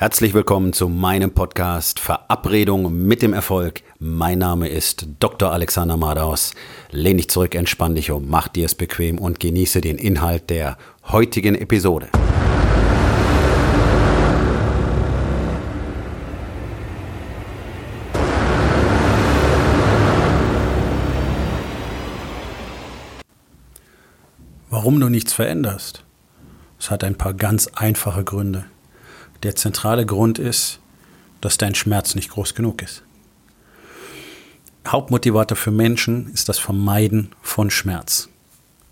Herzlich willkommen zu meinem Podcast Verabredung mit dem Erfolg. Mein Name ist Dr. Alexander Madaus. Lehn dich zurück, entspann dich um, mach dir es bequem und genieße den Inhalt der heutigen Episode. Warum du nichts veränderst? Es hat ein paar ganz einfache Gründe. Der zentrale Grund ist, dass dein Schmerz nicht groß genug ist. Hauptmotivator für Menschen ist das Vermeiden von Schmerz.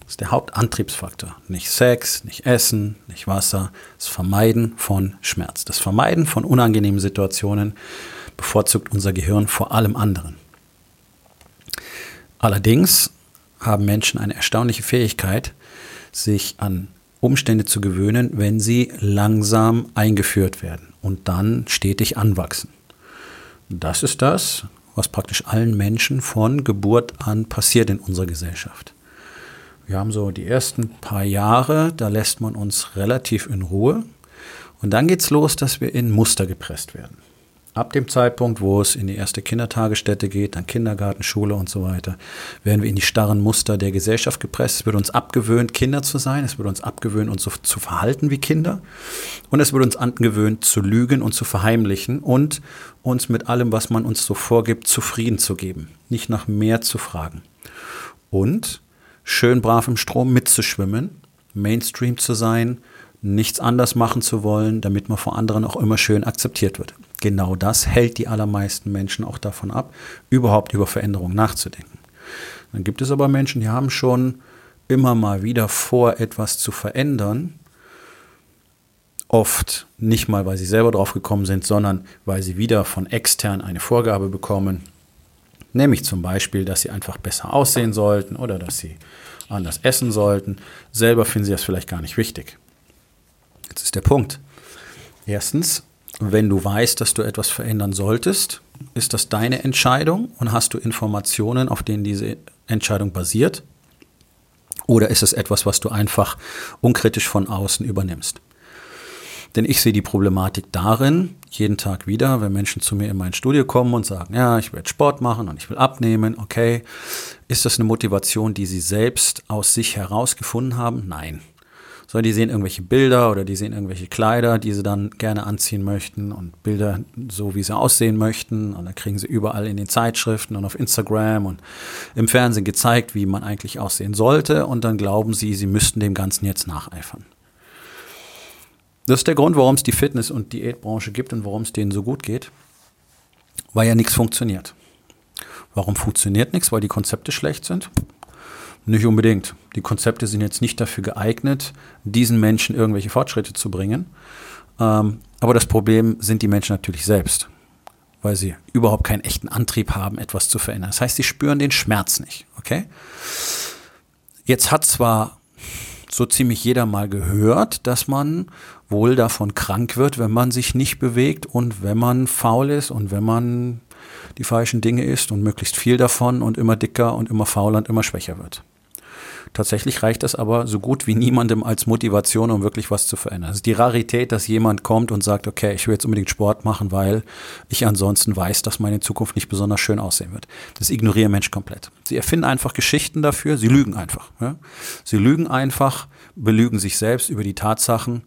Das ist der Hauptantriebsfaktor. Nicht Sex, nicht Essen, nicht Wasser. Das Vermeiden von Schmerz. Das Vermeiden von unangenehmen Situationen bevorzugt unser Gehirn vor allem anderen. Allerdings haben Menschen eine erstaunliche Fähigkeit, sich an Umstände zu gewöhnen, wenn sie langsam eingeführt werden und dann stetig anwachsen. Das ist das, was praktisch allen Menschen von Geburt an passiert in unserer Gesellschaft. Wir haben so die ersten paar Jahre, da lässt man uns relativ in Ruhe. Und dann geht es los, dass wir in Muster gepresst werden. Ab dem Zeitpunkt, wo es in die erste Kindertagesstätte geht, dann Kindergarten, Schule und so weiter, werden wir in die starren Muster der Gesellschaft gepresst. Es wird uns abgewöhnt, Kinder zu sein. Es wird uns abgewöhnt, uns so zu verhalten wie Kinder. Und es wird uns angewöhnt, zu lügen und zu verheimlichen und uns mit allem, was man uns so vorgibt, zufrieden zu geben. Nicht nach mehr zu fragen. Und schön brav im Strom mitzuschwimmen, Mainstream zu sein, nichts anders machen zu wollen, damit man vor anderen auch immer schön akzeptiert wird genau das hält die allermeisten Menschen auch davon ab, überhaupt über Veränderungen nachzudenken. Dann gibt es aber Menschen, die haben schon immer mal wieder vor, etwas zu verändern. Oft nicht mal, weil sie selber drauf gekommen sind, sondern weil sie wieder von extern eine Vorgabe bekommen. Nämlich zum Beispiel, dass sie einfach besser aussehen sollten oder dass sie anders essen sollten. Selber finden sie das vielleicht gar nicht wichtig. Jetzt ist der Punkt. Erstens, wenn du weißt, dass du etwas verändern solltest, ist das deine Entscheidung und hast du Informationen, auf denen diese Entscheidung basiert? Oder ist es etwas, was du einfach unkritisch von außen übernimmst? Denn ich sehe die Problematik darin, jeden Tag wieder, wenn Menschen zu mir in mein Studio kommen und sagen, ja, ich will Sport machen und ich will abnehmen, okay, ist das eine Motivation, die sie selbst aus sich herausgefunden haben? Nein sondern die sehen irgendwelche Bilder oder die sehen irgendwelche Kleider, die sie dann gerne anziehen möchten und Bilder so, wie sie aussehen möchten. Und dann kriegen sie überall in den Zeitschriften und auf Instagram und im Fernsehen gezeigt, wie man eigentlich aussehen sollte. Und dann glauben sie, sie müssten dem Ganzen jetzt nacheifern. Das ist der Grund, warum es die Fitness- und Diätbranche gibt und warum es denen so gut geht, weil ja nichts funktioniert. Warum funktioniert nichts? Weil die Konzepte schlecht sind? Nicht unbedingt. Die Konzepte sind jetzt nicht dafür geeignet, diesen Menschen irgendwelche Fortschritte zu bringen. Ähm, aber das Problem sind die Menschen natürlich selbst, weil sie überhaupt keinen echten Antrieb haben, etwas zu verändern. Das heißt, sie spüren den Schmerz nicht. Okay? Jetzt hat zwar so ziemlich jeder mal gehört, dass man wohl davon krank wird, wenn man sich nicht bewegt und wenn man faul ist und wenn man die falschen Dinge isst und möglichst viel davon und immer dicker und immer fauler und immer schwächer wird. Tatsächlich reicht das aber so gut wie niemandem als Motivation, um wirklich was zu verändern. Also die Rarität, dass jemand kommt und sagt, okay, ich will jetzt unbedingt Sport machen, weil ich ansonsten weiß, dass meine Zukunft nicht besonders schön aussehen wird. Das ignorieren Menschen komplett. Sie erfinden einfach Geschichten dafür, sie lügen einfach. Ja? Sie lügen einfach, belügen sich selbst über die Tatsachen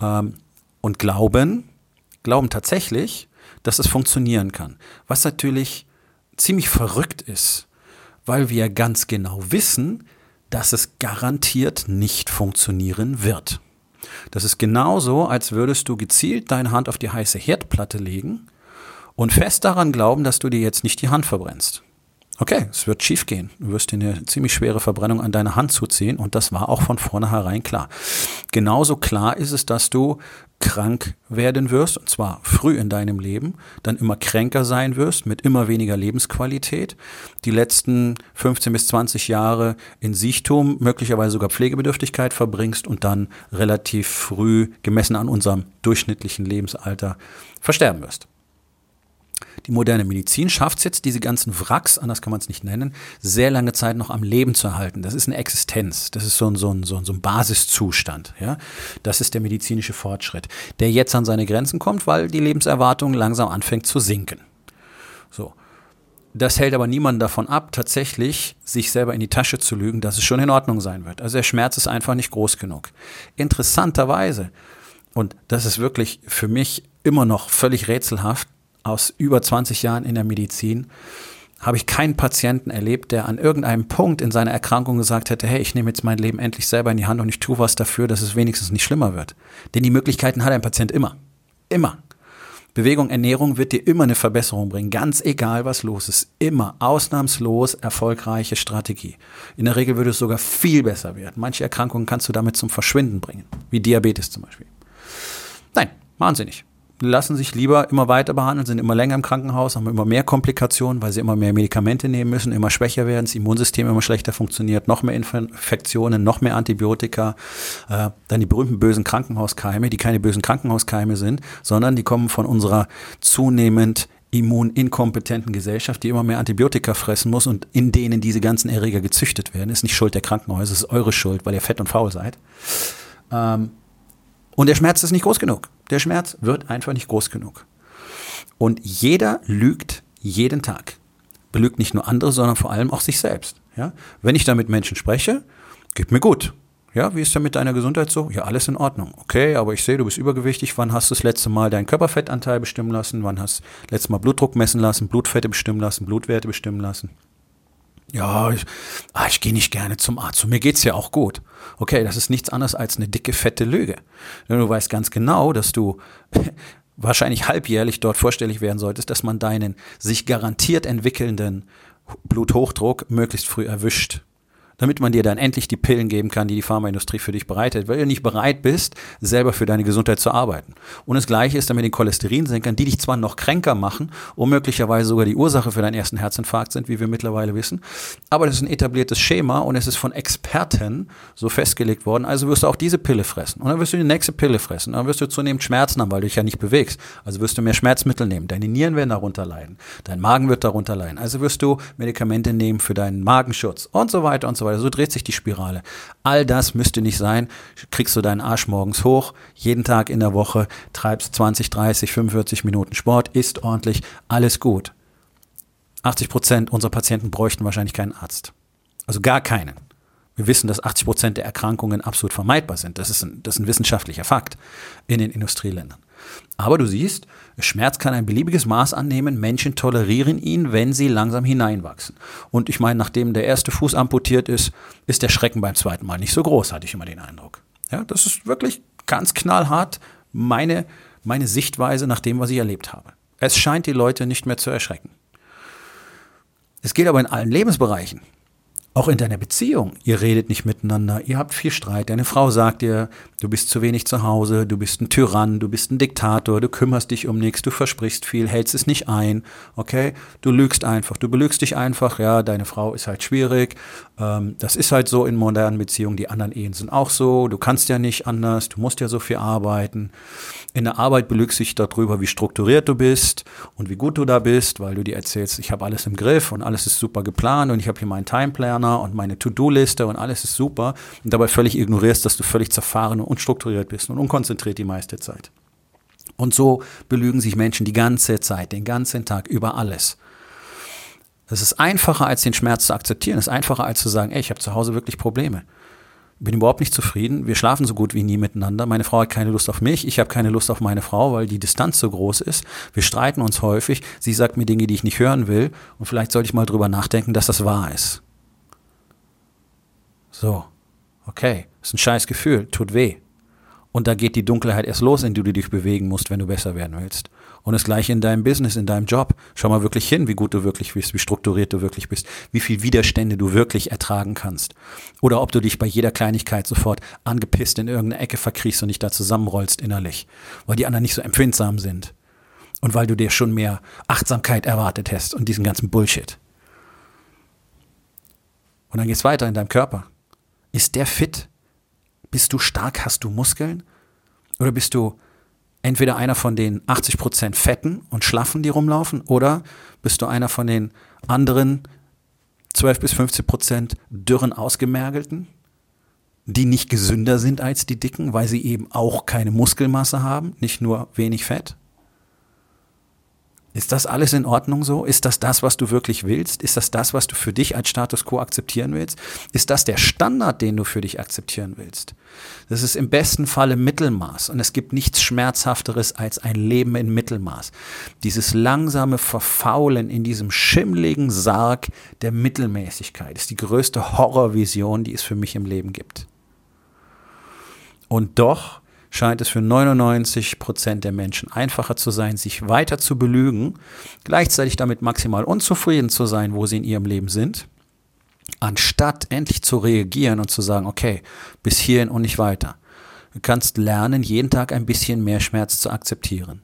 ähm, und glauben, glauben tatsächlich, dass es funktionieren kann. Was natürlich ziemlich verrückt ist, weil wir ganz genau wissen, dass es garantiert nicht funktionieren wird. Das ist genauso, als würdest du gezielt deine Hand auf die heiße Herdplatte legen und fest daran glauben, dass du dir jetzt nicht die Hand verbrennst. Okay, es wird schief gehen. Du wirst dir eine ziemlich schwere Verbrennung an deine Hand zuziehen und das war auch von vornherein klar. Genauso klar ist es, dass du krank werden wirst, und zwar früh in deinem Leben, dann immer kränker sein wirst, mit immer weniger Lebensqualität, die letzten 15 bis 20 Jahre in Siechtum, möglicherweise sogar Pflegebedürftigkeit verbringst und dann relativ früh, gemessen an unserem durchschnittlichen Lebensalter, versterben wirst. Die moderne Medizin schafft es jetzt, diese ganzen Wracks, anders kann man es nicht nennen, sehr lange Zeit noch am Leben zu erhalten. Das ist eine Existenz. Das ist so ein, so ein, so ein, so ein Basiszustand. Ja? Das ist der medizinische Fortschritt, der jetzt an seine Grenzen kommt, weil die Lebenserwartung langsam anfängt zu sinken. So. Das hält aber niemanden davon ab, tatsächlich sich selber in die Tasche zu lügen, dass es schon in Ordnung sein wird. Also der Schmerz ist einfach nicht groß genug. Interessanterweise, und das ist wirklich für mich immer noch völlig rätselhaft, aus über 20 Jahren in der Medizin, habe ich keinen Patienten erlebt, der an irgendeinem Punkt in seiner Erkrankung gesagt hätte, hey, ich nehme jetzt mein Leben endlich selber in die Hand und ich tue was dafür, dass es wenigstens nicht schlimmer wird. Denn die Möglichkeiten hat ein Patient immer. Immer. Bewegung, Ernährung wird dir immer eine Verbesserung bringen, ganz egal was los ist. Immer ausnahmslos erfolgreiche Strategie. In der Regel würde es sogar viel besser werden. Manche Erkrankungen kannst du damit zum Verschwinden bringen, wie Diabetes zum Beispiel. Nein, wahnsinnig lassen sich lieber immer weiter behandeln, sind immer länger im Krankenhaus, haben immer mehr Komplikationen, weil sie immer mehr Medikamente nehmen müssen, immer schwächer werden, das Immunsystem immer schlechter funktioniert, noch mehr Infektionen, noch mehr Antibiotika, äh, dann die berühmten bösen Krankenhauskeime, die keine bösen Krankenhauskeime sind, sondern die kommen von unserer zunehmend immuninkompetenten Gesellschaft, die immer mehr Antibiotika fressen muss und in denen diese ganzen Erreger gezüchtet werden. Ist nicht Schuld der Krankenhäuser, ist eure Schuld, weil ihr fett und faul seid. Ähm, und der Schmerz ist nicht groß genug. Der Schmerz wird einfach nicht groß genug. Und jeder lügt jeden Tag. Belügt nicht nur andere, sondern vor allem auch sich selbst. Ja? Wenn ich da mit Menschen spreche, geht mir gut. Ja, wie ist denn mit deiner Gesundheit so? Ja, alles in Ordnung. Okay, aber ich sehe, du bist übergewichtig. Wann hast du das letzte Mal deinen Körperfettanteil bestimmen lassen? Wann hast du das letzte Mal Blutdruck messen lassen, Blutfette bestimmen lassen, Blutwerte bestimmen lassen? Ja, ich, ah, ich gehe nicht gerne zum Arzt. Und mir geht's ja auch gut. Okay, das ist nichts anderes als eine dicke, fette Lüge. Du weißt ganz genau, dass du wahrscheinlich halbjährlich dort vorstellig werden solltest, dass man deinen sich garantiert entwickelnden Bluthochdruck möglichst früh erwischt damit man dir dann endlich die Pillen geben kann, die die Pharmaindustrie für dich bereitet, weil du nicht bereit bist, selber für deine Gesundheit zu arbeiten. Und das Gleiche ist dann mit den Cholesterinsenkern, die dich zwar noch kränker machen und möglicherweise sogar die Ursache für deinen ersten Herzinfarkt sind, wie wir mittlerweile wissen, aber das ist ein etabliertes Schema und es ist von Experten so festgelegt worden, also wirst du auch diese Pille fressen. Und dann wirst du die nächste Pille fressen. Dann wirst du zunehmend Schmerzen haben, weil du dich ja nicht bewegst. Also wirst du mehr Schmerzmittel nehmen. Deine Nieren werden darunter leiden. Dein Magen wird darunter leiden. Also wirst du Medikamente nehmen für deinen Magenschutz und so weiter und so weiter. So dreht sich die Spirale. All das müsste nicht sein. Kriegst du deinen Arsch morgens hoch, jeden Tag in der Woche, treibst 20, 30, 45 Minuten Sport, isst ordentlich, alles gut. 80 Prozent unserer Patienten bräuchten wahrscheinlich keinen Arzt. Also gar keinen. Wir wissen, dass 80 Prozent der Erkrankungen absolut vermeidbar sind. Das ist, ein, das ist ein wissenschaftlicher Fakt in den Industrieländern. Aber du siehst, Schmerz kann ein beliebiges Maß annehmen. Menschen tolerieren ihn, wenn sie langsam hineinwachsen. Und ich meine, nachdem der erste Fuß amputiert ist, ist der Schrecken beim zweiten Mal nicht so groß, hatte ich immer den Eindruck. Ja, das ist wirklich ganz knallhart meine, meine Sichtweise nach dem, was ich erlebt habe. Es scheint die Leute nicht mehr zu erschrecken. Es geht aber in allen Lebensbereichen. Auch in deiner Beziehung. Ihr redet nicht miteinander, ihr habt viel Streit. Deine Frau sagt dir, du bist zu wenig zu Hause, du bist ein Tyrann, du bist ein Diktator, du kümmerst dich um nichts, du versprichst viel, hältst es nicht ein, okay? Du lügst einfach, du belügst dich einfach, ja, deine Frau ist halt schwierig. Ähm, das ist halt so in modernen Beziehungen, die anderen Ehen sind auch so, du kannst ja nicht anders, du musst ja so viel arbeiten. In der Arbeit belügst du dich darüber, wie strukturiert du bist und wie gut du da bist, weil du dir erzählst, ich habe alles im Griff und alles ist super geplant und ich habe hier meinen Timeplanner Planner und meine To-Do-Liste und alles ist super und dabei völlig ignorierst, dass du völlig zerfahren und unstrukturiert bist und unkonzentriert die meiste Zeit. Und so belügen sich Menschen die ganze Zeit, den ganzen Tag über alles. Es ist einfacher, als den Schmerz zu akzeptieren. Es ist einfacher, als zu sagen, ey, ich habe zu Hause wirklich Probleme. Bin überhaupt nicht zufrieden. Wir schlafen so gut wie nie miteinander. Meine Frau hat keine Lust auf mich. Ich habe keine Lust auf meine Frau, weil die Distanz so groß ist. Wir streiten uns häufig. Sie sagt mir Dinge, die ich nicht hören will. Und vielleicht sollte ich mal drüber nachdenken, dass das wahr ist. So, okay, ist ein scheiß Gefühl, tut weh. Und da geht die Dunkelheit erst los, in die du dich bewegen musst, wenn du besser werden willst. Und das gleiche in deinem Business, in deinem Job. Schau mal wirklich hin, wie gut du wirklich bist, wie strukturiert du wirklich bist, wie viel Widerstände du wirklich ertragen kannst. Oder ob du dich bei jeder Kleinigkeit sofort angepisst in irgendeine Ecke verkriechst und dich da zusammenrollst innerlich, weil die anderen nicht so empfindsam sind. Und weil du dir schon mehr Achtsamkeit erwartet hast und diesen ganzen Bullshit. Und dann geht's weiter in deinem Körper. Ist der fit? Bist du stark? Hast du Muskeln? Oder bist du entweder einer von den 80% Fetten und Schlaffen, die rumlaufen, oder bist du einer von den anderen 12 bis 15% dürren Ausgemergelten, die nicht gesünder sind als die Dicken, weil sie eben auch keine Muskelmasse haben, nicht nur wenig Fett? Ist das alles in Ordnung so? Ist das das, was du wirklich willst? Ist das das, was du für dich als Status quo akzeptieren willst? Ist das der Standard, den du für dich akzeptieren willst? Das ist im besten Falle Mittelmaß und es gibt nichts Schmerzhafteres als ein Leben in Mittelmaß. Dieses langsame Verfaulen in diesem schimmligen Sarg der Mittelmäßigkeit ist die größte Horrorvision, die es für mich im Leben gibt. Und doch scheint es für 99 Prozent der Menschen einfacher zu sein, sich weiter zu belügen, gleichzeitig damit maximal unzufrieden zu sein, wo sie in ihrem Leben sind, anstatt endlich zu reagieren und zu sagen, okay, bis hierhin und nicht weiter. Du kannst lernen, jeden Tag ein bisschen mehr Schmerz zu akzeptieren.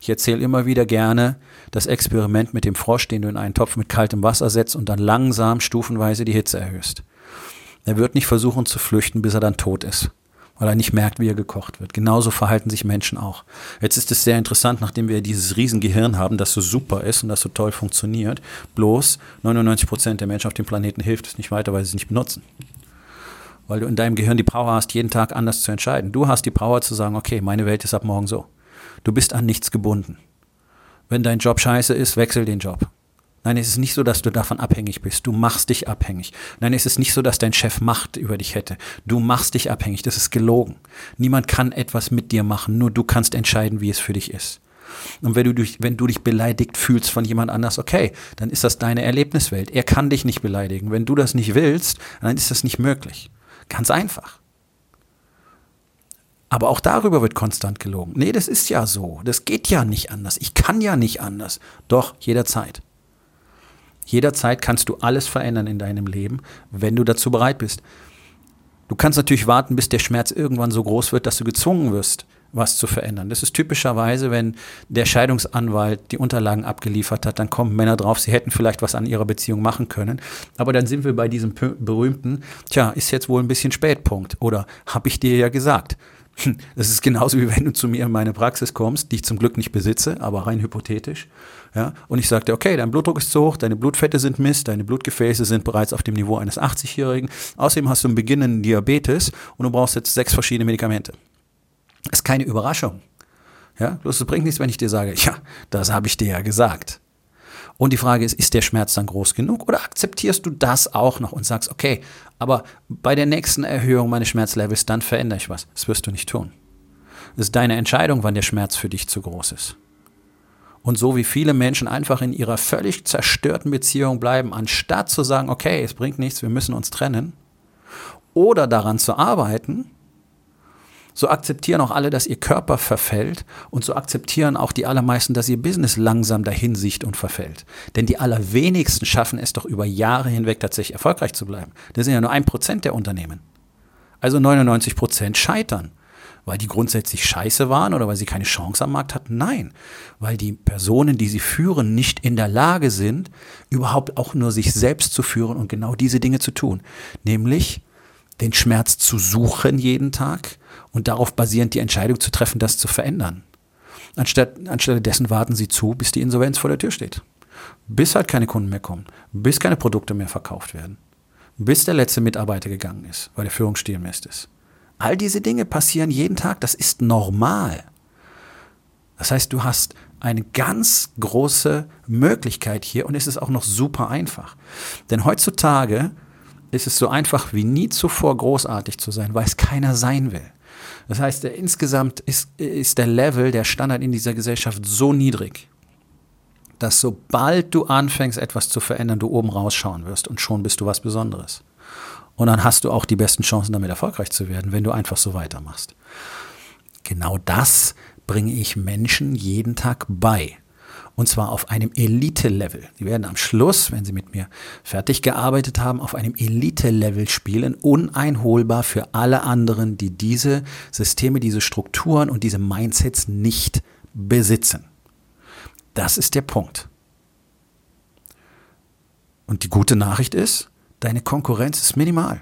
Ich erzähle immer wieder gerne das Experiment mit dem Frosch, den du in einen Topf mit kaltem Wasser setzt und dann langsam stufenweise die Hitze erhöhst. Er wird nicht versuchen zu flüchten, bis er dann tot ist weil er nicht merkt, wie er gekocht wird. Genauso verhalten sich Menschen auch. Jetzt ist es sehr interessant, nachdem wir dieses Riesengehirn haben, das so super ist und das so toll funktioniert, bloß 99 Prozent der Menschen auf dem Planeten hilft es nicht weiter, weil sie es nicht benutzen. Weil du in deinem Gehirn die Power hast, jeden Tag anders zu entscheiden. Du hast die Power zu sagen, okay, meine Welt ist ab morgen so. Du bist an nichts gebunden. Wenn dein Job scheiße ist, wechsel den Job. Nein, es ist nicht so, dass du davon abhängig bist. Du machst dich abhängig. Nein, es ist nicht so, dass dein Chef Macht über dich hätte. Du machst dich abhängig. Das ist gelogen. Niemand kann etwas mit dir machen. Nur du kannst entscheiden, wie es für dich ist. Und wenn du, dich, wenn du dich beleidigt fühlst von jemand anders, okay, dann ist das deine Erlebniswelt. Er kann dich nicht beleidigen. Wenn du das nicht willst, dann ist das nicht möglich. Ganz einfach. Aber auch darüber wird konstant gelogen. Nee, das ist ja so. Das geht ja nicht anders. Ich kann ja nicht anders. Doch, jederzeit. Jederzeit kannst du alles verändern in deinem Leben, wenn du dazu bereit bist. Du kannst natürlich warten, bis der Schmerz irgendwann so groß wird, dass du gezwungen wirst, was zu verändern. Das ist typischerweise, wenn der Scheidungsanwalt die Unterlagen abgeliefert hat, dann kommen Männer drauf, sie hätten vielleicht was an ihrer Beziehung machen können. Aber dann sind wir bei diesem berühmten, tja, ist jetzt wohl ein bisschen Spätpunkt. Oder habe ich dir ja gesagt. Das ist genauso wie wenn du zu mir in meine Praxis kommst, die ich zum Glück nicht besitze, aber rein hypothetisch. Ja, und ich sagte, okay, dein Blutdruck ist zu hoch, deine Blutfette sind Mist, deine Blutgefäße sind bereits auf dem Niveau eines 80-Jährigen. Außerdem hast du einen beginnenden Diabetes und du brauchst jetzt sechs verschiedene Medikamente. Das ist keine Überraschung. Ja, bloß es bringt nichts, wenn ich dir sage, ja, das habe ich dir ja gesagt. Und die Frage ist, ist der Schmerz dann groß genug oder akzeptierst du das auch noch und sagst, okay, aber bei der nächsten Erhöhung meines Schmerzlevels, dann verändere ich was. Das wirst du nicht tun. Es ist deine Entscheidung, wann der Schmerz für dich zu groß ist. Und so wie viele Menschen einfach in ihrer völlig zerstörten Beziehung bleiben, anstatt zu sagen, okay, es bringt nichts, wir müssen uns trennen, oder daran zu arbeiten, so akzeptieren auch alle, dass ihr Körper verfällt und so akzeptieren auch die allermeisten, dass ihr Business langsam dahin sicht und verfällt. Denn die allerwenigsten schaffen es doch über Jahre hinweg tatsächlich erfolgreich zu bleiben. Das sind ja nur ein Prozent der Unternehmen. Also 99 Prozent scheitern. Weil die grundsätzlich scheiße waren oder weil sie keine Chance am Markt hatten? Nein, weil die Personen, die sie führen, nicht in der Lage sind, überhaupt auch nur sich selbst zu führen und genau diese Dinge zu tun. Nämlich den Schmerz zu suchen jeden Tag und darauf basierend die Entscheidung zu treffen, das zu verändern. Anstatt, anstelle dessen warten sie zu, bis die Insolvenz vor der Tür steht. Bis halt keine Kunden mehr kommen, bis keine Produkte mehr verkauft werden, bis der letzte Mitarbeiter gegangen ist, weil der Führungsstil Mist ist. All diese Dinge passieren jeden Tag, das ist normal. Das heißt, du hast eine ganz große Möglichkeit hier und es ist auch noch super einfach. Denn heutzutage ist es so einfach wie nie zuvor großartig zu sein, weil es keiner sein will. Das heißt, der, insgesamt ist, ist der Level, der Standard in dieser Gesellschaft so niedrig, dass sobald du anfängst, etwas zu verändern, du oben rausschauen wirst und schon bist du was Besonderes. Und dann hast du auch die besten Chancen, damit erfolgreich zu werden, wenn du einfach so weitermachst. Genau das bringe ich Menschen jeden Tag bei. Und zwar auf einem Elite-Level. Die werden am Schluss, wenn sie mit mir fertig gearbeitet haben, auf einem Elite-Level spielen, uneinholbar für alle anderen, die diese Systeme, diese Strukturen und diese Mindsets nicht besitzen. Das ist der Punkt. Und die gute Nachricht ist, deine Konkurrenz ist minimal.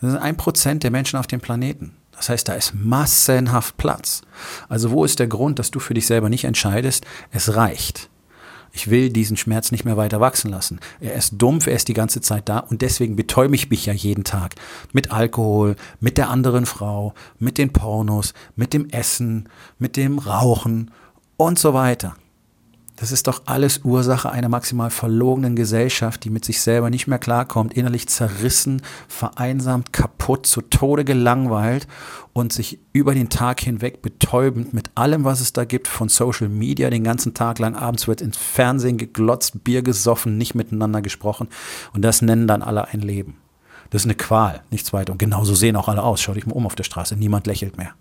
Das sind ein Prozent der Menschen auf dem Planeten. Das heißt, da ist massenhaft Platz. Also wo ist der Grund, dass du für dich selber nicht entscheidest, es reicht. Ich will diesen Schmerz nicht mehr weiter wachsen lassen. Er ist dumpf, er ist die ganze Zeit da und deswegen betäube ich mich ja jeden Tag mit Alkohol, mit der anderen Frau, mit den Pornos, mit dem Essen, mit dem Rauchen und so weiter. Das ist doch alles Ursache einer maximal verlogenen Gesellschaft, die mit sich selber nicht mehr klarkommt, innerlich zerrissen, vereinsamt, kaputt, zu Tode gelangweilt und sich über den Tag hinweg betäubend mit allem, was es da gibt, von Social Media den ganzen Tag lang. Abends wird ins Fernsehen geglotzt, Bier gesoffen, nicht miteinander gesprochen. Und das nennen dann alle ein Leben. Das ist eine Qual, nichts weiter. Und genauso sehen auch alle aus. Schau dich mal um auf der Straße, niemand lächelt mehr.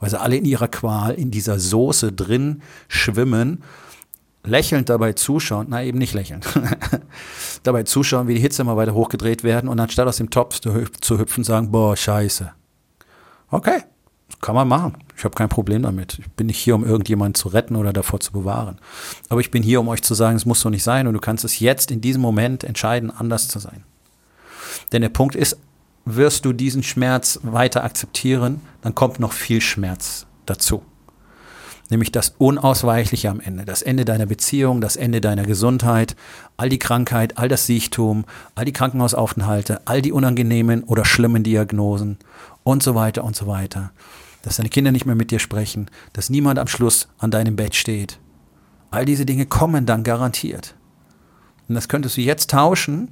Weil sie alle in ihrer Qual, in dieser Soße drin schwimmen lächelnd dabei zuschauen, na eben nicht lächeln, dabei zuschauen, wie die Hitze immer weiter hochgedreht werden und anstatt aus dem Topf zu, hüpfen, sagen, boah, scheiße. Okay, kann man machen. Ich habe kein Problem damit. Ich bin nicht hier, um irgendjemanden zu retten oder davor zu bewahren. Aber ich bin hier, um euch zu sagen, es muss so nicht sein und du kannst es jetzt in diesem Moment entscheiden, anders zu sein. Denn der Punkt ist, wirst du diesen Schmerz weiter akzeptieren, dann kommt noch viel Schmerz dazu nämlich das Unausweichliche am Ende, das Ende deiner Beziehung, das Ende deiner Gesundheit, all die Krankheit, all das Siechtum, all die Krankenhausaufenthalte, all die unangenehmen oder schlimmen Diagnosen und so weiter und so weiter. Dass deine Kinder nicht mehr mit dir sprechen, dass niemand am Schluss an deinem Bett steht. All diese Dinge kommen dann garantiert. Und das könntest du jetzt tauschen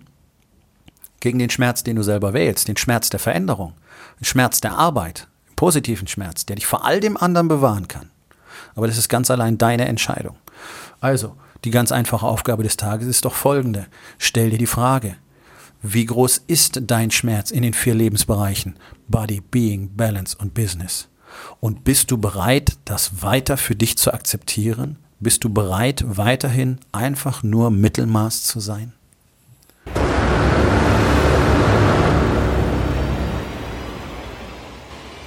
gegen den Schmerz, den du selber wählst, den Schmerz der Veränderung, den Schmerz der Arbeit, den positiven Schmerz, der dich vor all dem anderen bewahren kann. Aber das ist ganz allein deine Entscheidung. Also, die ganz einfache Aufgabe des Tages ist doch folgende. Stell dir die Frage, wie groß ist dein Schmerz in den vier Lebensbereichen Body, Being, Balance und Business? Und bist du bereit, das weiter für dich zu akzeptieren? Bist du bereit, weiterhin einfach nur Mittelmaß zu sein?